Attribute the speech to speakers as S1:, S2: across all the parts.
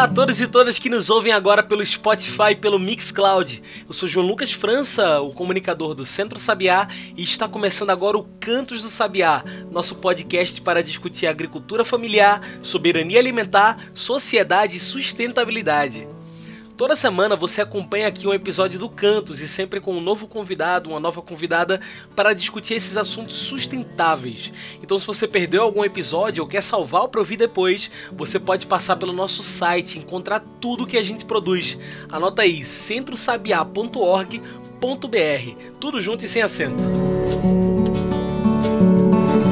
S1: Olá a todos e todas que nos ouvem agora pelo Spotify e pelo Mixcloud. Eu sou João Lucas França, o comunicador do Centro Sabiá, e está começando agora o Cantos do Sabiá, nosso podcast para discutir agricultura familiar, soberania alimentar, sociedade e sustentabilidade. Toda semana você acompanha aqui um episódio do Cantos e sempre com um novo convidado, uma nova convidada para discutir esses assuntos sustentáveis. Então, se você perdeu algum episódio ou quer salvar para ouvir depois, você pode passar pelo nosso site e encontrar tudo que a gente produz. Anota aí centrosabiá.org.br, tudo junto e sem acento.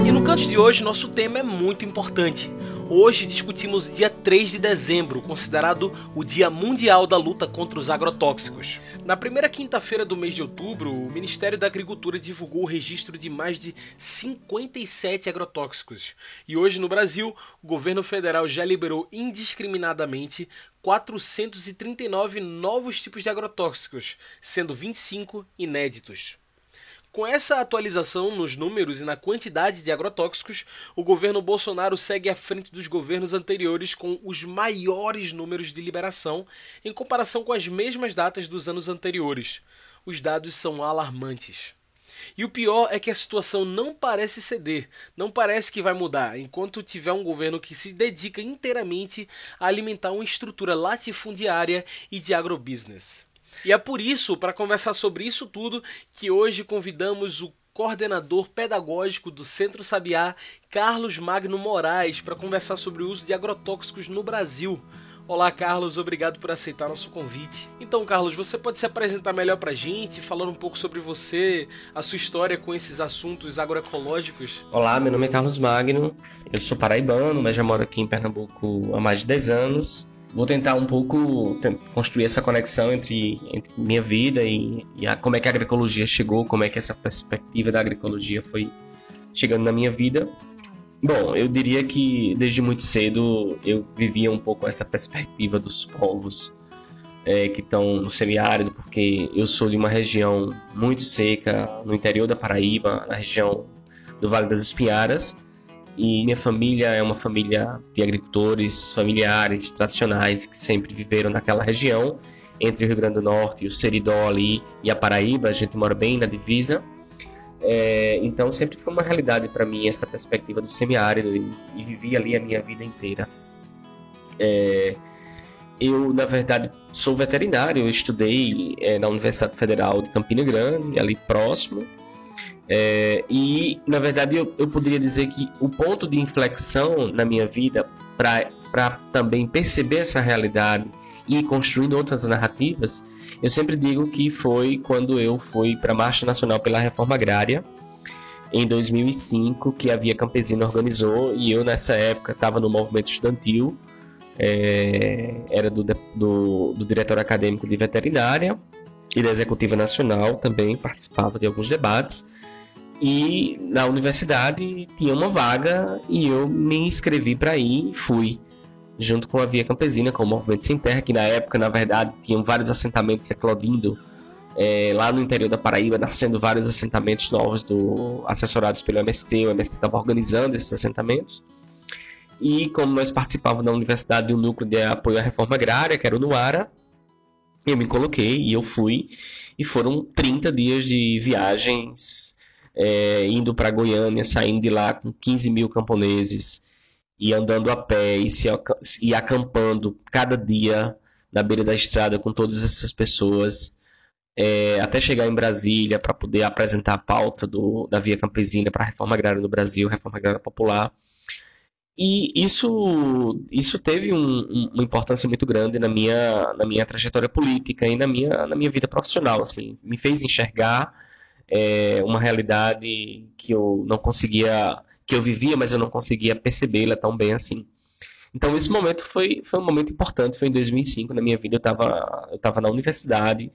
S1: E no canto de hoje, nosso tema é muito importante Hoje discutimos o dia 3 de dezembro, considerado o Dia Mundial da Luta contra os Agrotóxicos. Na primeira quinta-feira do mês de outubro, o Ministério da Agricultura divulgou o registro de mais de 57 agrotóxicos. E hoje no Brasil, o governo federal já liberou indiscriminadamente 439 novos tipos de agrotóxicos, sendo 25 inéditos. Com essa atualização nos números e na quantidade de agrotóxicos, o governo Bolsonaro segue à frente dos governos anteriores com os maiores números de liberação em comparação com as mesmas datas dos anos anteriores. Os dados são alarmantes. E o pior é que a situação não parece ceder, não parece que vai mudar, enquanto tiver um governo que se dedica inteiramente a alimentar uma estrutura latifundiária e de agrobusiness. E é por isso, para conversar sobre isso tudo, que hoje convidamos o coordenador pedagógico do Centro Sabiá, Carlos Magno Moraes, para conversar sobre o uso de agrotóxicos no Brasil. Olá, Carlos, obrigado por aceitar nosso convite. Então, Carlos, você pode se apresentar melhor para a gente, falando um pouco sobre você, a sua história com esses assuntos agroecológicos?
S2: Olá, meu nome é Carlos Magno, eu sou paraibano, mas já moro aqui em Pernambuco há mais de 10 anos vou tentar um pouco construir essa conexão entre, entre minha vida e, e a, como é que a agroecologia chegou, como é que essa perspectiva da agroecologia foi chegando na minha vida. Bom, eu diria que desde muito cedo eu vivia um pouco essa perspectiva dos povos é, que estão no semiárido, porque eu sou de uma região muito seca, no interior da Paraíba, na região do Vale das Espinharas, e minha família é uma família de agricultores familiares, tradicionais, que sempre viveram naquela região, entre o Rio Grande do Norte e o Seridó ali e a Paraíba, a gente mora bem na divisa. É, então sempre foi uma realidade para mim essa perspectiva do semiárido e, e vivi ali a minha vida inteira. É, eu, na verdade, sou veterinário, eu estudei é, na Universidade Federal de Campina Grande, ali próximo, é, e, na verdade, eu, eu poderia dizer que o ponto de inflexão na minha vida para também perceber essa realidade e construindo outras narrativas, eu sempre digo que foi quando eu fui para a Marcha Nacional pela Reforma Agrária, em 2005, que a Via Campesina organizou, e eu nessa época estava no movimento estudantil, é, era do, do, do diretor acadêmico de veterinária e da Executiva Nacional também, participava de alguns debates. E na universidade tinha uma vaga e eu me inscrevi para ir e fui. Junto com a Via Campesina, com o Movimento Sem Terra, que na época, na verdade, tinham vários assentamentos eclodindo é, lá no interior da Paraíba, nascendo vários assentamentos novos do, assessorados pelo MST. O MST estava organizando esses assentamentos. E como nós participávamos da universidade do núcleo de apoio à reforma agrária, que era o Nuara, eu me coloquei e eu fui. E foram 30 dias de viagens é, indo para Goiânia, saindo de lá com 15 mil camponeses e andando a pé e, se, e acampando cada dia na beira da estrada com todas essas pessoas, é, até chegar em Brasília para poder apresentar a pauta do, da Via Campesina para a reforma agrária no Brasil, reforma agrária popular. E isso, isso teve um, uma importância muito grande na minha, na minha trajetória política e na minha, na minha vida profissional. Assim, me fez enxergar é, uma realidade que eu não conseguia, que eu vivia, mas eu não conseguia percebê-la tão bem assim. Então esse momento foi, foi um momento importante, foi em 2005 na minha vida, eu estava eu na universidade,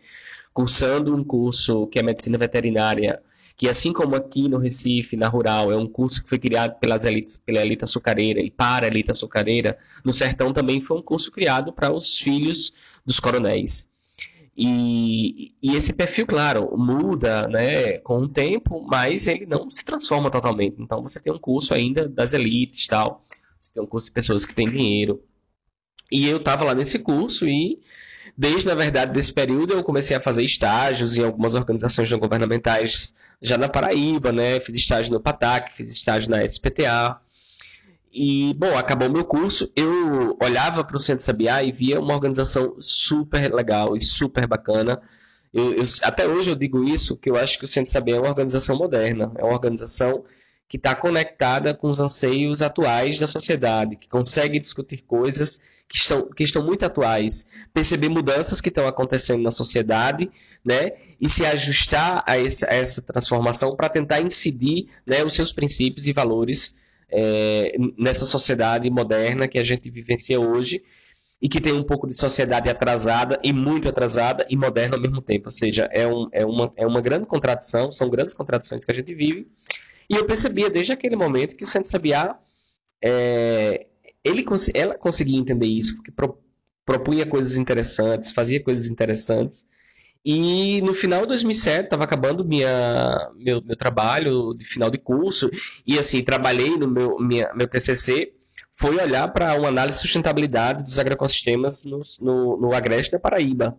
S2: cursando um curso que é medicina veterinária, que assim como aqui no Recife, na Rural, é um curso que foi criado pelas elites, pela elite açucareira e para a elite açucareira, no Sertão também foi um curso criado para os filhos dos coronéis. E, e, esse perfil, claro, muda né, com o tempo, mas ele não se transforma totalmente. Então você tem um curso ainda das elites tal. Você tem um curso de pessoas que têm dinheiro. E eu estava lá nesse curso e desde, na verdade, desse período eu comecei a fazer estágios em algumas organizações não governamentais já na Paraíba, né? Fiz estágio no PATAC, fiz estágio na SPTA. E, bom, acabou meu curso, eu olhava para o Centro Sabiá e via uma organização super legal e super bacana. Eu, eu, até hoje eu digo isso, que eu acho que o Centro Sabiá é uma organização moderna, é uma organização que está conectada com os anseios atuais da sociedade, que consegue discutir coisas que estão, que estão muito atuais, perceber mudanças que estão acontecendo na sociedade, né, e se ajustar a, esse, a essa transformação para tentar incidir né, os seus princípios e valores é, nessa sociedade moderna que a gente vivencia hoje e que tem um pouco de sociedade atrasada e muito atrasada e moderna ao mesmo tempo. Ou seja, é, um, é, uma, é uma grande contradição, são grandes contradições que a gente vive. E eu percebia desde aquele momento que o Centro Sabiá, é, ele, ela conseguia entender isso, porque pro, propunha coisas interessantes, fazia coisas interessantes, e no final de 2007, estava acabando minha, meu, meu trabalho de final de curso, e assim, trabalhei no meu, minha, meu TCC, foi olhar para uma análise de sustentabilidade dos agroecossistemas no, no, no Agreste da Paraíba.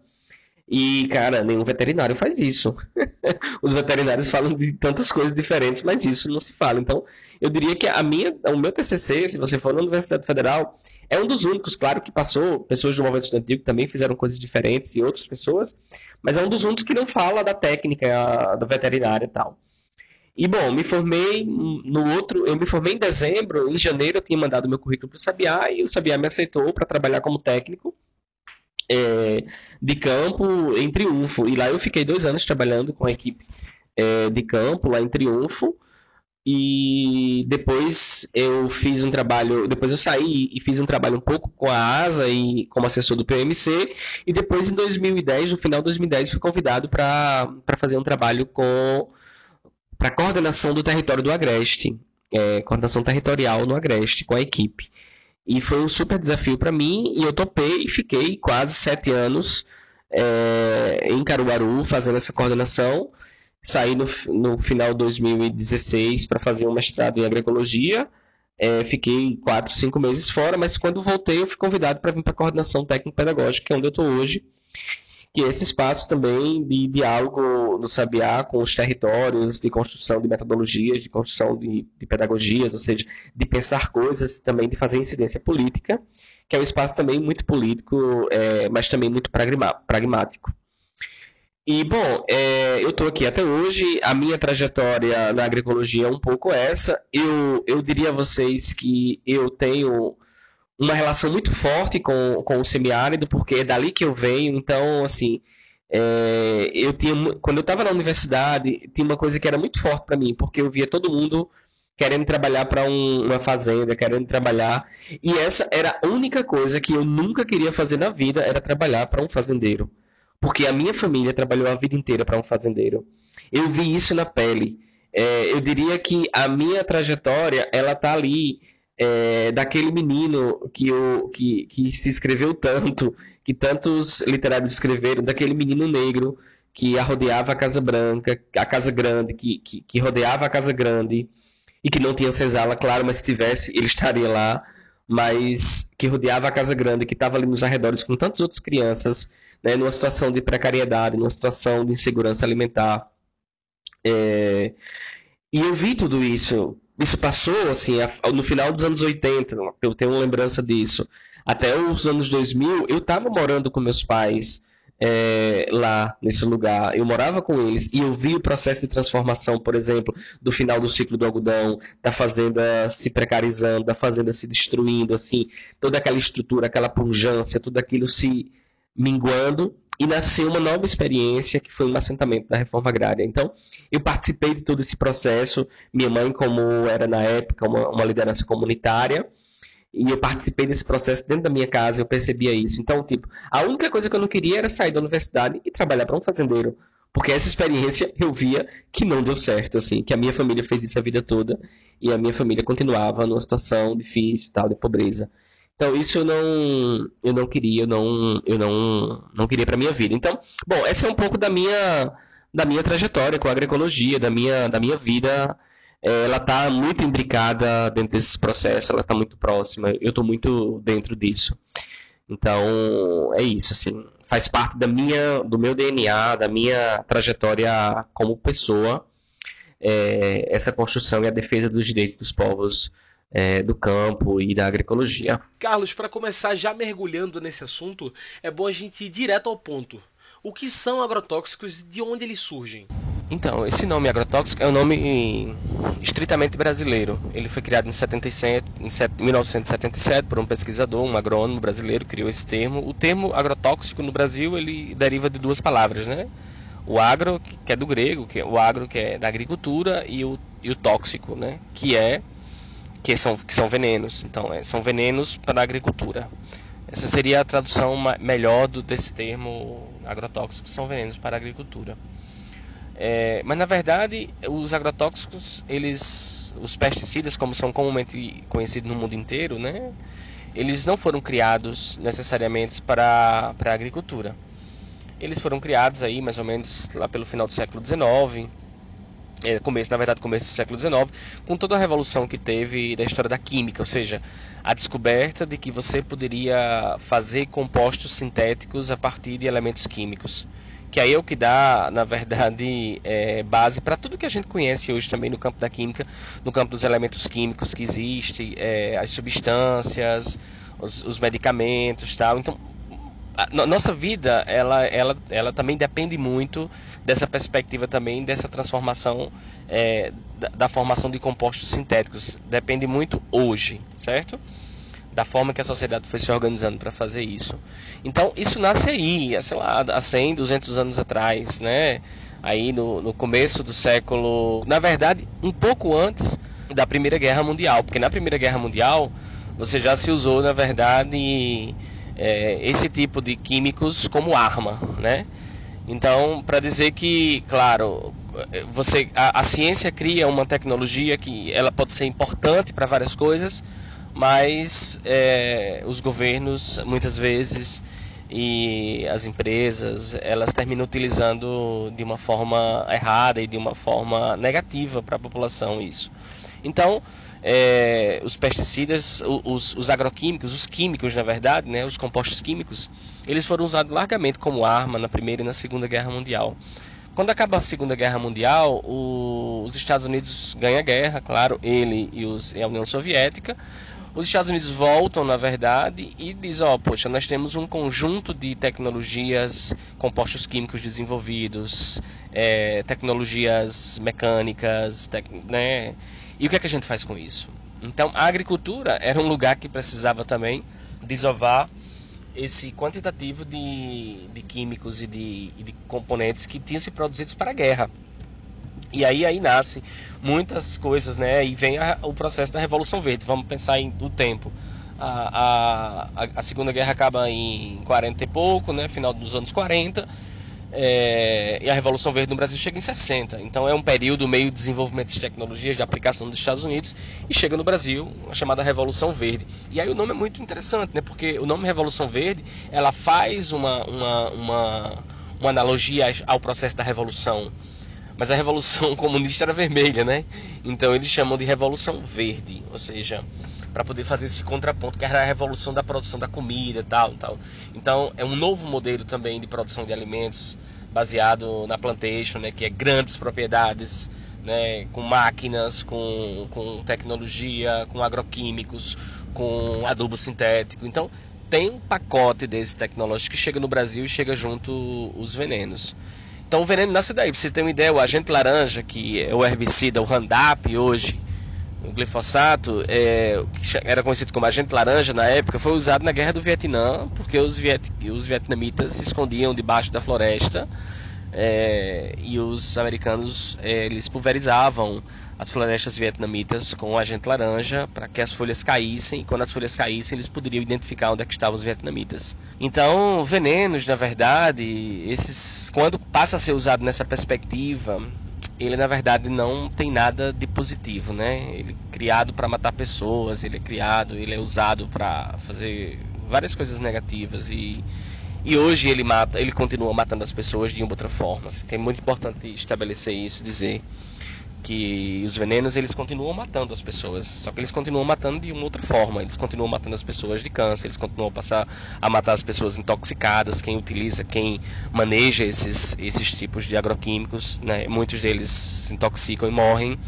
S2: E, cara, nenhum veterinário faz isso. Os veterinários falam de tantas coisas diferentes, mas isso não se fala. Então, eu diria que a minha, o meu TCC, se você for na Universidade Federal, é um dos únicos, claro que passou, pessoas do movimento estudantil que também fizeram coisas diferentes e outras pessoas, mas é um dos únicos que não fala da técnica da veterinária e tal. E bom, me formei no outro, eu me formei em dezembro, em janeiro eu tinha mandado meu currículo para o Sabiá e o Sabiá me aceitou para trabalhar como técnico é, de campo em Triunfo. E lá eu fiquei dois anos trabalhando com a equipe é, de campo lá em Triunfo. E depois eu fiz um trabalho, depois eu saí e fiz um trabalho um pouco com a ASA e como assessor do PMC. E depois em 2010, no final de 2010, fui convidado para fazer um trabalho com para coordenação do território do Agreste, é, coordenação territorial no Agreste com a equipe. E foi um super desafio para mim e eu topei e fiquei quase sete anos é, em Caruaru fazendo essa coordenação. Saí no, no final de 2016 para fazer um mestrado em agroecologia. É, fiquei quatro, cinco meses fora, mas quando voltei eu fui convidado para vir para a coordenação técnico-pedagógica, que é onde eu estou hoje que é esse espaço também de diálogo no Sabiá com os territórios, de construção de metodologias, de construção de, de pedagogias, ou seja, de pensar coisas, também de fazer incidência política, que é um espaço também muito político, é, mas também muito pragmático. E, bom, é, eu estou aqui até hoje, a minha trajetória na agroecologia é um pouco essa. Eu, eu diria a vocês que eu tenho uma relação muito forte com, com o semiárido, porque é dali que eu venho. Então, assim, é, eu tinha, quando eu estava na universidade, tinha uma coisa que era muito forte para mim, porque eu via todo mundo querendo trabalhar para um, uma fazenda, querendo trabalhar. E essa era a única coisa que eu nunca queria fazer na vida, era trabalhar para um fazendeiro. Porque a minha família trabalhou a vida inteira para um fazendeiro. Eu vi isso na pele. É, eu diria que a minha trajetória, ela tá ali é, daquele menino que, o, que, que se escreveu tanto, que tantos literários escreveram, daquele menino negro que rodeava a Casa Branca, a Casa Grande, que, que, que rodeava a Casa Grande e que não tinha senzala, claro, mas se tivesse, ele estaria lá, mas que rodeava a Casa Grande, que estava ali nos arredores com tantas outras crianças, né, numa situação de precariedade, numa situação de insegurança alimentar. É... E eu vi tudo isso isso passou, assim, no final dos anos 80, eu tenho uma lembrança disso. Até os anos 2000, eu estava morando com meus pais é, lá, nesse lugar. Eu morava com eles e eu vi o processo de transformação, por exemplo, do final do ciclo do algodão, da fazenda se precarizando, da fazenda se destruindo, assim, toda aquela estrutura, aquela pujança, tudo aquilo se minguando e nasceu uma nova experiência que foi um assentamento da reforma agrária. Então, eu participei de todo esse processo. Minha mãe, como era na época uma, uma liderança comunitária, e eu participei desse processo dentro da minha casa, eu percebia isso. Então, tipo, a única coisa que eu não queria era sair da universidade e trabalhar para um fazendeiro, Porque essa experiência eu via que não deu certo, assim, que a minha família fez isso a vida toda e a minha família continuava numa situação difícil, tal, de pobreza. Então isso eu não eu não queria, eu não eu não não queria para minha vida. Então, bom, essa é um pouco da minha da minha trajetória com a agroecologia, da minha da minha vida. É, ela está muito imbricada dentro desses processos, ela está muito próxima. Eu estou muito dentro disso. Então é isso, assim, faz parte da minha do meu DNA, da minha trajetória como pessoa. É, essa construção e a defesa dos direitos dos povos é, do campo e da agroecologia.
S1: Carlos, para começar já mergulhando nesse assunto, é bom a gente ir direto ao ponto. O que são agrotóxicos e de onde eles surgem?
S2: Então, esse nome agrotóxico é um nome estritamente brasileiro. Ele foi criado em, 77, em 1977 por um pesquisador, um agrônomo brasileiro, criou esse termo. O termo agrotóxico no Brasil ele deriva de duas palavras, né? O agro, que é do grego, que é o agro que é da agricultura, e o, e o tóxico, né? Que é que são, que são venenos. Então, é, são venenos para a agricultura. Essa seria a tradução melhor do, desse termo agrotóxicos, são venenos para a agricultura. É, mas na verdade, os agrotóxicos, eles, os pesticidas, como são comumente conhecidos no mundo inteiro, né, eles não foram criados necessariamente para, para a agricultura. Eles foram criados aí mais ou menos lá pelo final do século XIX, é, começo, na verdade, começo do século XIX, com toda a revolução que teve da história da química, ou seja, a descoberta de que você poderia fazer compostos sintéticos a partir de elementos químicos. Que aí é o que dá, na verdade, é, base para tudo que a gente conhece hoje também no campo da química, no campo dos elementos químicos que existem, é, as substâncias, os, os medicamentos tal. Então, a nossa vida ela, ela, ela também depende muito dessa perspectiva também dessa transformação é, da, da, formação de compostos sintéticos. Depende muito hoje certo? Da forma que a sociedade foi se organizando para fazer isso. Então isso nasce aí sei lá há 100 200 anos atrás né? Aí no, no começo do século na verdade um pouco antes da primeira guerra mundial. Porque na primeira guerra mundial você já se usou na verdade é, esse tipo de químicos como arma, né? Então, para dizer que, claro, você a, a, ciência cria uma tecnologia que ela pode ser importante para várias coisas, mas é, os governos muitas vezes e as empresas elas terminam utilizando de uma forma errada e de uma forma negativa para a população isso. Então, é, os pesticidas, os, os, agroquímicos, os químicos, na verdade, né, os compostos químicos, eles foram usados largamente como arma na Primeira e na Segunda Guerra Mundial. Quando acaba a Segunda Guerra Mundial, o, os Estados Unidos ganham a guerra, claro, ele e, os, e, a União Soviética. Os Estados Unidos voltam, na verdade, e diz, ó, oh, poxa, nós temos um conjunto de tecnologias, compostos químicos desenvolvidos, é, tecnologias mecânicas, tec, né, e o que, é que a gente faz com isso? Então, a agricultura era um lugar que precisava também desovar esse quantitativo de, de químicos e de, e de componentes que tinham se produzidos para a guerra. E aí, aí nasce muitas coisas, né? E vem a, o processo da Revolução Verde. Vamos pensar em o tempo. A, a, a Segunda Guerra acaba em 40 e pouco, né? Final dos anos 40 é, e a Revolução Verde no Brasil chega em 60. Então é um período meio de desenvolvimento de tecnologias de aplicação dos Estados Unidos e chega no Brasil a chamada Revolução Verde. E aí o nome é muito interessante, né? Porque o nome Revolução Verde ela faz uma, uma, uma, uma analogia ao processo da Revolução. Mas a Revolução Comunista era vermelha, né? Então eles chamam de Revolução Verde, ou seja, para poder fazer esse contraponto, que era a revolução da produção da comida tal, tal. Então é um novo modelo também de produção de alimentos baseado na plantation, né, que é grandes propriedades, né, com máquinas, com, com tecnologia, com agroquímicos, com adubo sintético. Então tem um pacote desse tecnológico que chega no Brasil e chega junto os venenos. Então o veneno nasce daí. Pra você ter uma ideia, o agente laranja, que é o herbicida, o Roundup hoje, o glifosato, é, que era conhecido como agente laranja na época, foi usado na guerra do Vietnã, porque os, viet, os vietnamitas se escondiam debaixo da floresta é, e os americanos é, eles pulverizavam as florestas vietnamitas com agente laranja para que as folhas caíssem e quando as folhas caíssem eles poderiam identificar onde é estavam os vietnamitas. Então, venenos, na verdade, esses quando passa a ser usado nessa perspectiva, ele na verdade não tem nada de positivo, né? Ele é criado para matar pessoas, ele é criado, ele é usado para fazer várias coisas negativas e e hoje ele mata, ele continua matando as pessoas de uma outra forma. Assim, é muito importante estabelecer isso, dizer que os venenos eles continuam matando as pessoas, só que eles continuam matando de uma outra forma. Eles continuam matando as pessoas de câncer, eles continuam a passar a matar as pessoas intoxicadas, quem utiliza, quem maneja esses esses tipos de agroquímicos, né? Muitos deles se intoxicam e morrem.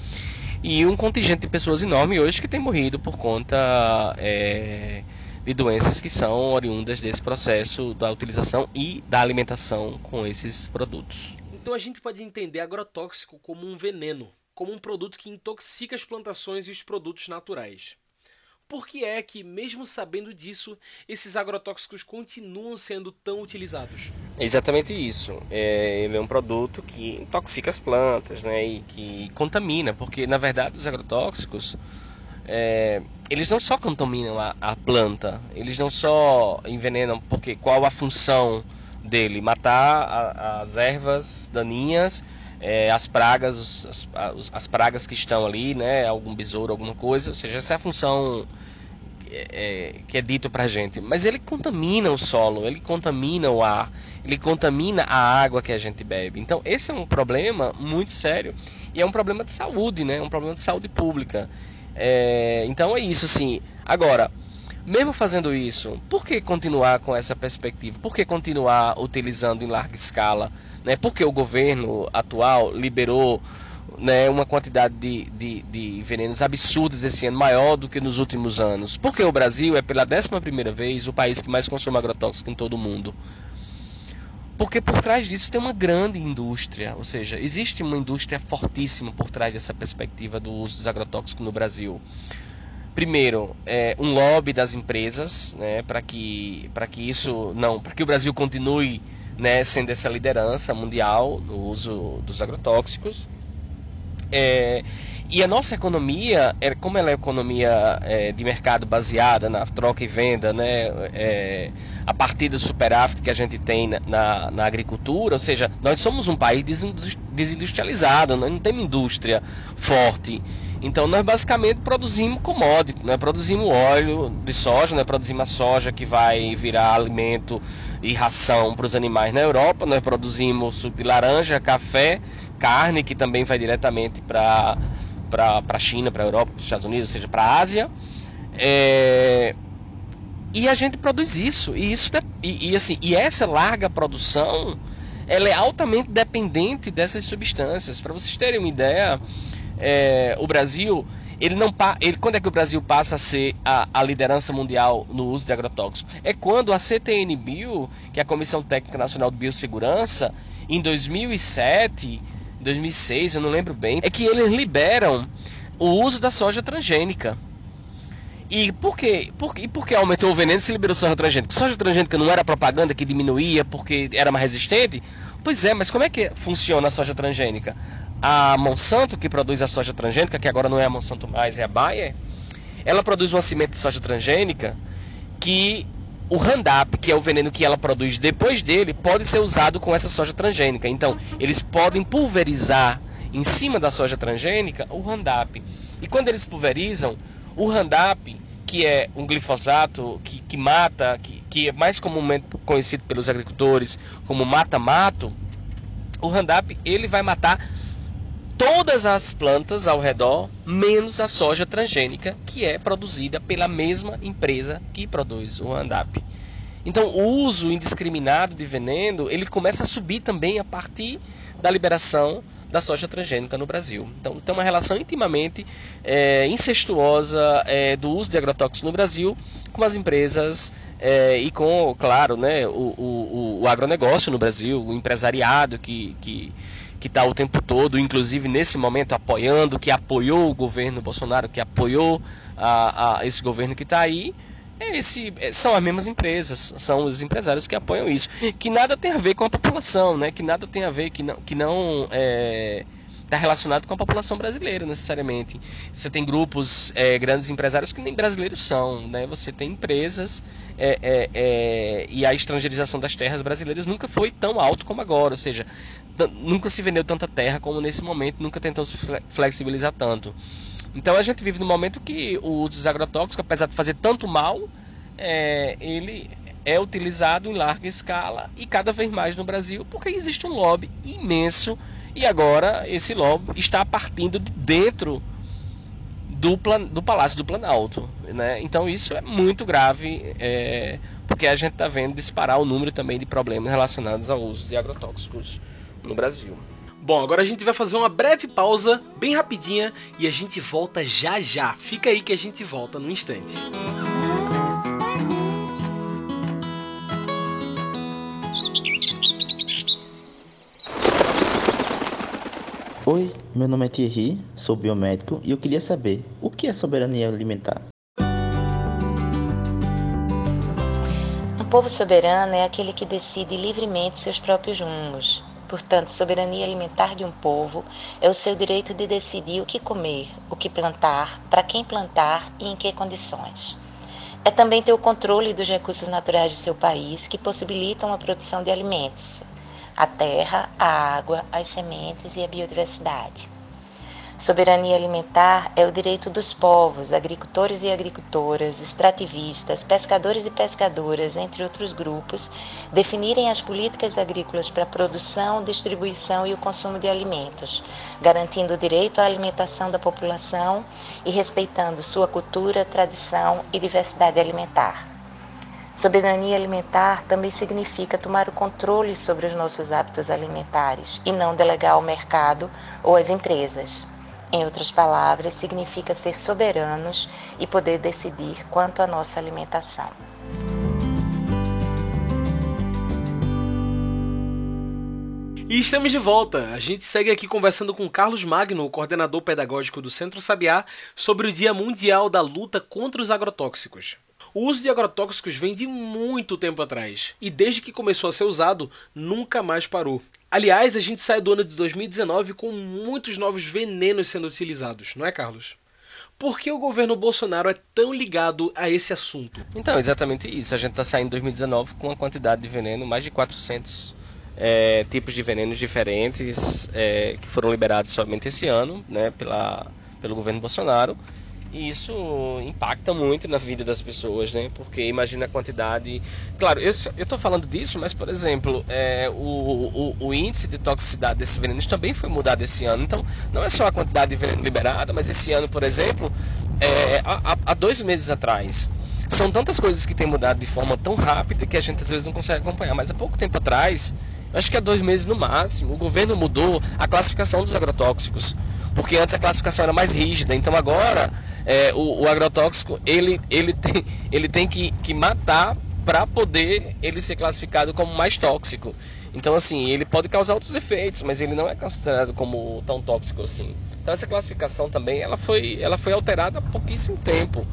S2: E um contingente de pessoas enorme hoje que tem morrido por conta é, de doenças que são oriundas desse processo da utilização e da alimentação com esses produtos.
S1: Então a gente pode entender agrotóxico como um veneno, como um produto que intoxica as plantações e os produtos naturais. Por que é que, mesmo sabendo disso, esses agrotóxicos continuam sendo tão utilizados?
S2: Exatamente isso. É, ele é um produto que intoxica as plantas né, e que contamina, porque na verdade os agrotóxicos é, eles não só contaminam a, a, planta, eles não só envenenam, porque qual a função dele? Matar a, as ervas daninhas é, as pragas, as, as, as, pragas que estão ali, né, algum besouro, alguma coisa, ou seja, essa é a função é, é, que é dito para a gente. Mas ele contamina o solo, ele contamina o ar, ele contamina a água que a gente bebe. Então esse é um problema muito sério e é um problema de saúde, né, um problema de saúde pública. É, então é isso, assim. Agora, mesmo fazendo isso, por que continuar com essa perspectiva? Por que continuar utilizando em larga escala? Né? Porque o governo atual liberou né, uma quantidade de, de, de venenos absurdos esse ano, maior do que nos últimos anos. Porque o Brasil é pela décima primeira vez o país que mais consome agrotóxico em todo o mundo. Porque por trás disso tem uma grande indústria, ou seja, existe uma indústria fortíssima por trás dessa perspectiva do uso dos agrotóxicos no Brasil primeiro, é, um lobby das empresas, né, para que, que isso não, para que o Brasil continue né, sendo essa liderança mundial no uso dos agrotóxicos. É, e a nossa economia, é, como ela é economia é, de mercado baseada na troca e venda, né, é, a partir do superávit que a gente tem na, na, na, agricultura, ou seja, nós somos um país desindustrializado, nós não temos indústria forte. Então nós basicamente produzimos commodity, né? produzimos óleo de soja, né? produzimos a soja que vai virar alimento e ração para os animais na Europa, nós produzimos suco de laranja, café, carne que também vai diretamente para a China, para a Europa, para os Estados Unidos, ou seja, para a Ásia. É... E a gente produz isso. E, isso e, e, assim, e essa larga produção ela é altamente dependente dessas substâncias. Para vocês terem uma ideia, é, o Brasil, ele não ele, quando é que o Brasil passa a ser a, a, liderança mundial no uso de agrotóxicos? É quando a CTN-Bio, que é a Comissão Técnica Nacional de Biossegurança, em 2007, 2006, eu não lembro bem, é que eles liberam o uso da soja transgênica. E por que, por, e por que aumentou o veneno se liberou soja transgênica? Soja transgênica não era propaganda que diminuía porque era mais resistente? Pois é, mas como é que funciona a soja transgênica? A Monsanto, que produz a soja transgênica, que agora não é a Monsanto mais, é a Bayer, ela produz uma semente de soja transgênica que o Roundup, que é o veneno que ela produz depois dele, pode ser usado com essa soja transgênica. Então, eles podem pulverizar em cima da soja transgênica o Roundup. E quando eles pulverizam, o Roundup, que é um glifosato que, que mata, que, que é mais comumente conhecido pelos agricultores como mata-mato, o Roundup ele vai matar todas as plantas ao redor, menos a soja transgênica, que é produzida pela mesma empresa que produz o Roundup. Então, o uso indiscriminado de veneno, ele começa a subir também a partir da liberação da soja transgênica no Brasil. Então, tem uma relação intimamente é, incestuosa é, do uso de agrotóxicos no Brasil com as empresas é, e com, claro, né, o, o, o agronegócio no Brasil, o empresariado que, que que está o tempo todo, inclusive nesse momento apoiando, que apoiou o governo Bolsonaro, que apoiou a, a esse governo que está aí, é esse, é, são as mesmas empresas, são os empresários que apoiam isso, que nada tem a ver com a população, né? Que nada tem a ver, que não, que não é, está relacionado com a população brasileira necessariamente. Você tem grupos, é, grandes empresários que nem brasileiros são, né? Você tem empresas é, é, é, e a estrangeirização das terras brasileiras nunca foi tão alto como agora, ou seja, nunca se vendeu tanta terra como nesse momento, nunca tentou se flexibilizar tanto. Então a gente vive num momento que o uso dos agrotóxicos, apesar de fazer tanto mal, é, ele é utilizado em larga escala e cada vez mais no Brasil, porque existe um lobby imenso e agora esse lobby está partindo de dentro do, plan, do Palácio do Planalto. Né? Então isso é muito grave, é, porque a gente está vendo disparar o número também de problemas relacionados ao uso de agrotóxicos no Brasil.
S1: Bom, agora a gente vai fazer uma breve pausa, bem rapidinha, e a gente volta já já. Fica aí que a gente volta no instante.
S3: Oi, meu nome é Thierry, sou biomédico e eu queria saber o que é soberania alimentar.
S4: Um povo soberano é aquele que decide livremente seus próprios rumos. Portanto, soberania alimentar de um povo é o seu direito de decidir o que comer, o que plantar, para quem plantar e em que condições. É também ter o controle dos recursos naturais de seu país que possibilitam a produção de alimentos, a terra, a água, as sementes e a biodiversidade. Soberania alimentar é o direito dos povos, agricultores e agricultoras, extrativistas, pescadores e pescadoras, entre outros grupos, definirem as políticas agrícolas para a produção, distribuição e o consumo de alimentos, garantindo o direito à alimentação da população e respeitando sua cultura, tradição e diversidade alimentar. Soberania alimentar também significa tomar o controle sobre os nossos hábitos alimentares e não delegar ao mercado ou às empresas. Em outras palavras, significa ser soberanos e poder decidir quanto à nossa alimentação.
S1: E estamos de volta. A gente segue aqui conversando com Carlos Magno, o coordenador pedagógico do Centro Sabiá, sobre o Dia Mundial da Luta contra os Agrotóxicos. O uso de agrotóxicos vem de muito tempo atrás e desde que começou a ser usado, nunca mais parou. Aliás, a gente sai do ano de 2019 com muitos novos venenos sendo utilizados, não é, Carlos? Por que o governo Bolsonaro é tão ligado a esse assunto?
S2: Então, exatamente isso. A gente está saindo em 2019 com uma quantidade de veneno, mais de 400 é, tipos de venenos diferentes é, que foram liberados somente esse ano né, pela, pelo governo Bolsonaro. E isso impacta muito na vida das pessoas, né? Porque imagina a quantidade. Claro, eu estou falando disso, mas, por exemplo, é, o, o, o, índice de toxicidade desses venenos também foi mudado esse ano. Então, não é só a quantidade de veneno liberada, mas esse ano, por exemplo, é, há, há dois meses atrás. São tantas coisas que têm mudado de forma tão rápida que a gente às vezes não consegue acompanhar. Mas há pouco tempo atrás, acho que há dois meses no máximo, o governo mudou a classificação dos agrotóxicos. Porque antes a classificação era mais rígida, então agora é, o, o, agrotóxico ele, ele tem, ele tem que, que matar para poder ele ser classificado como mais tóxico. Então, assim, ele pode causar outros efeitos, mas ele não é considerado como tão tóxico assim. Então, essa classificação também ela foi, ela foi alterada há pouquíssimo tempo.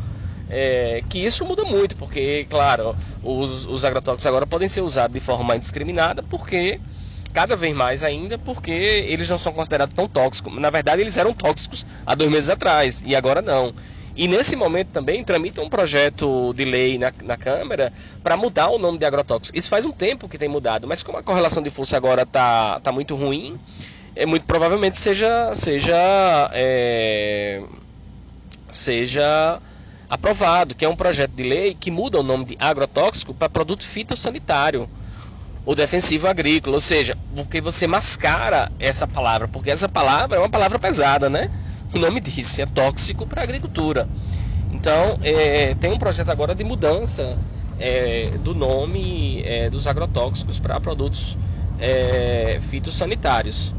S2: É, que isso muda muito, porque, claro, os, os agrotóxicos agora podem ser usados de forma indiscriminada, porque cada vez mais ainda, porque eles não são considerados tão tóxicos. Na verdade, eles eram tóxicos há dois meses atrás, e agora não. E nesse momento também tramita um projeto de lei na, na Câmara para mudar o nome de agrotóxico. Isso faz um tempo que tem mudado, mas como a correlação de força agora está tá muito ruim, é muito provavelmente seja seja é, seja aprovado, que é um projeto de lei que muda o nome de agrotóxico para produto fitossanitário o defensivo agrícola, ou seja, porque você mascara essa palavra, porque essa palavra é uma palavra pesada, né? O nome diz, é tóxico para a agricultura. Então, é, tem um projeto agora de mudança é, do nome é, dos agrotóxicos para produtos é, fitossanitários.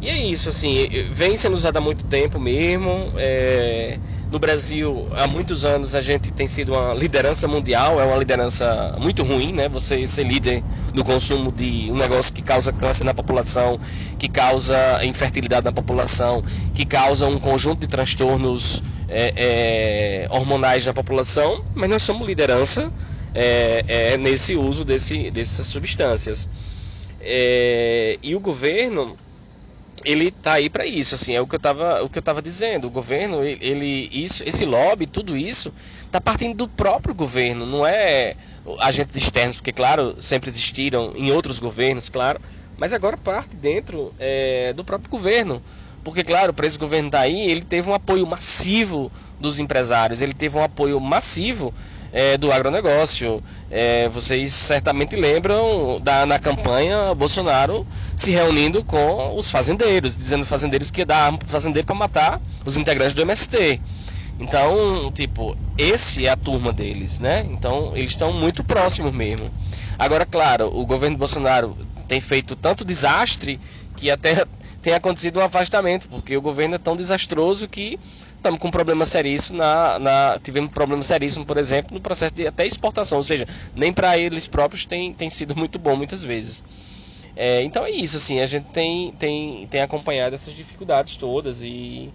S2: E é isso, assim, vem sendo usado há muito tempo mesmo. É, no Brasil, há muitos anos, a gente tem sido uma liderança mundial, é uma liderança muito ruim, né? Você ser líder do consumo de um negócio que causa câncer na população, que causa infertilidade na população, que causa um conjunto de transtornos é, é, hormonais na população, mas nós somos liderança é, é, nesse uso desse, dessas substâncias. É, e o governo ele está aí para isso, assim, é o que eu estava o que eu tava dizendo. O governo, ele isso, esse lobby, tudo isso está partindo do próprio governo, não é agentes externos, porque claro, sempre existiram em outros governos, claro, mas agora parte dentro é, do próprio governo. Porque, claro, para esse governo daí, ele teve um apoio massivo dos empresários, ele teve um apoio massivo é, do agronegócio. É, vocês certamente lembram da, na campanha Bolsonaro se reunindo com os fazendeiros, dizendo fazendeiros que dar arma para fazendeiro para matar os integrantes do MST. Então, tipo, esse é a turma deles, né? Então, eles estão muito próximos mesmo. Agora, claro, o governo Bolsonaro tem feito tanto desastre que até tem acontecido um afastamento, porque o governo é tão desastroso que estamos com um problema seríssimo na, na tivemos um problema seríssimo, por exemplo, no processo de até exportação, ou seja, nem para eles próprios tem, tem sido muito bom muitas vezes. É, então é isso, assim, a gente tem, tem, tem acompanhado essas dificuldades todas e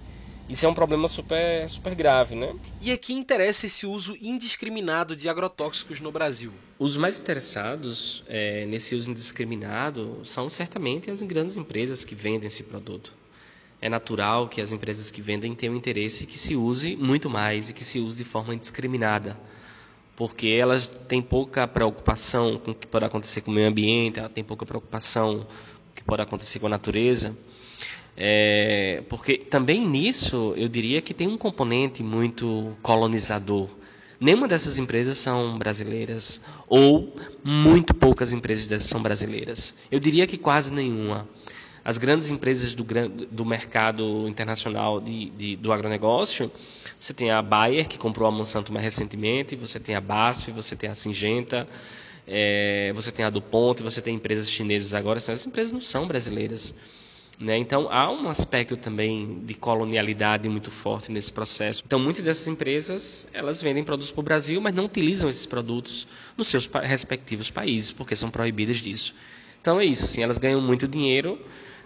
S2: isso é um problema super, super grave, né?
S1: E aqui interessa esse uso indiscriminado de agrotóxicos no Brasil.
S2: Os mais interessados é, nesse uso indiscriminado são certamente as grandes empresas que vendem esse produto. É natural que as empresas que vendem tenham interesse que se use muito mais e que se use de forma indiscriminada, porque elas têm pouca preocupação com o que pode acontecer com o meio ambiente, ela tem pouca preocupação com o que pode acontecer com a natureza. É, porque também nisso eu diria que tem um componente muito colonizador. Nenhuma dessas empresas são brasileiras, ou muito poucas empresas dessas são brasileiras. Eu diria que quase nenhuma. As grandes empresas do, do mercado internacional de, de, do agronegócio, você tem a Bayer, que comprou a Monsanto mais recentemente, você tem a BASF, você tem a Singenta, é, você tem a DuPont, você tem empresas chinesas agora. Essas empresas não são brasileiras. Né? Então, há um aspecto também de colonialidade muito forte nesse processo. Então, muitas dessas empresas, elas vendem produtos para o Brasil, mas não utilizam esses produtos nos seus respectivos países, porque são proibidas disso. Então, é isso, assim, elas ganham muito dinheiro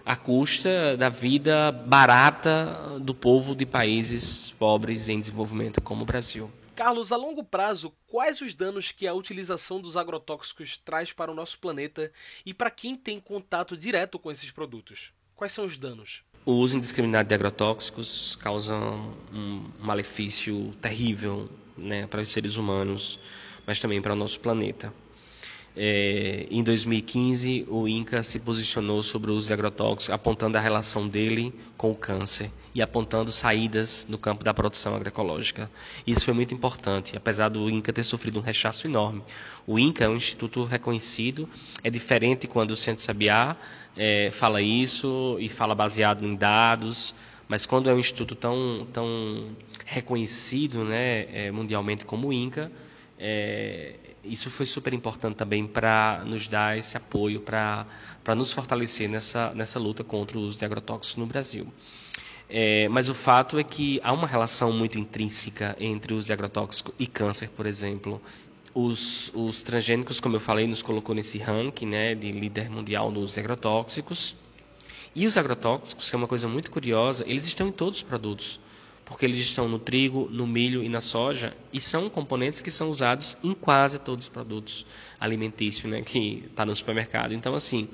S2: à custa da vida barata do povo de países pobres em desenvolvimento, como o Brasil.
S1: Carlos, a longo prazo, quais os danos que a utilização dos agrotóxicos traz para o nosso planeta e para quem tem contato direto com esses produtos? Quais são os danos?
S2: O uso indiscriminado de agrotóxicos causa um malefício terrível né, para os seres humanos, mas também para o nosso planeta. É, em 2015, o INCA se posicionou sobre o uso de agrotóxicos, apontando a relação dele com o câncer e apontando saídas no campo da produção agroecológica. Isso foi muito importante, apesar do INCA ter sofrido um rechaço enorme. O INCA é um instituto reconhecido, é diferente quando o Centro Sabiá é, fala isso e fala baseado em dados, mas quando é um instituto tão, tão reconhecido né, é, mundialmente como o INCA, é, isso foi super importante também para nos dar esse apoio, para nos fortalecer nessa, nessa luta contra o uso de agrotóxicos no Brasil. É, mas o fato é que há uma relação muito intrínseca entre o uso de agrotóxico e câncer, por exemplo. Os, os transgênicos, como eu falei, nos colocou nesse ranking né, de líder mundial nos agrotóxicos. E os agrotóxicos, que é uma coisa muito curiosa, eles estão em todos os produtos porque eles estão no trigo, no milho e na soja, e são componentes que são usados em quase todos os produtos alimentícios né, que está no supermercado. Então, assim,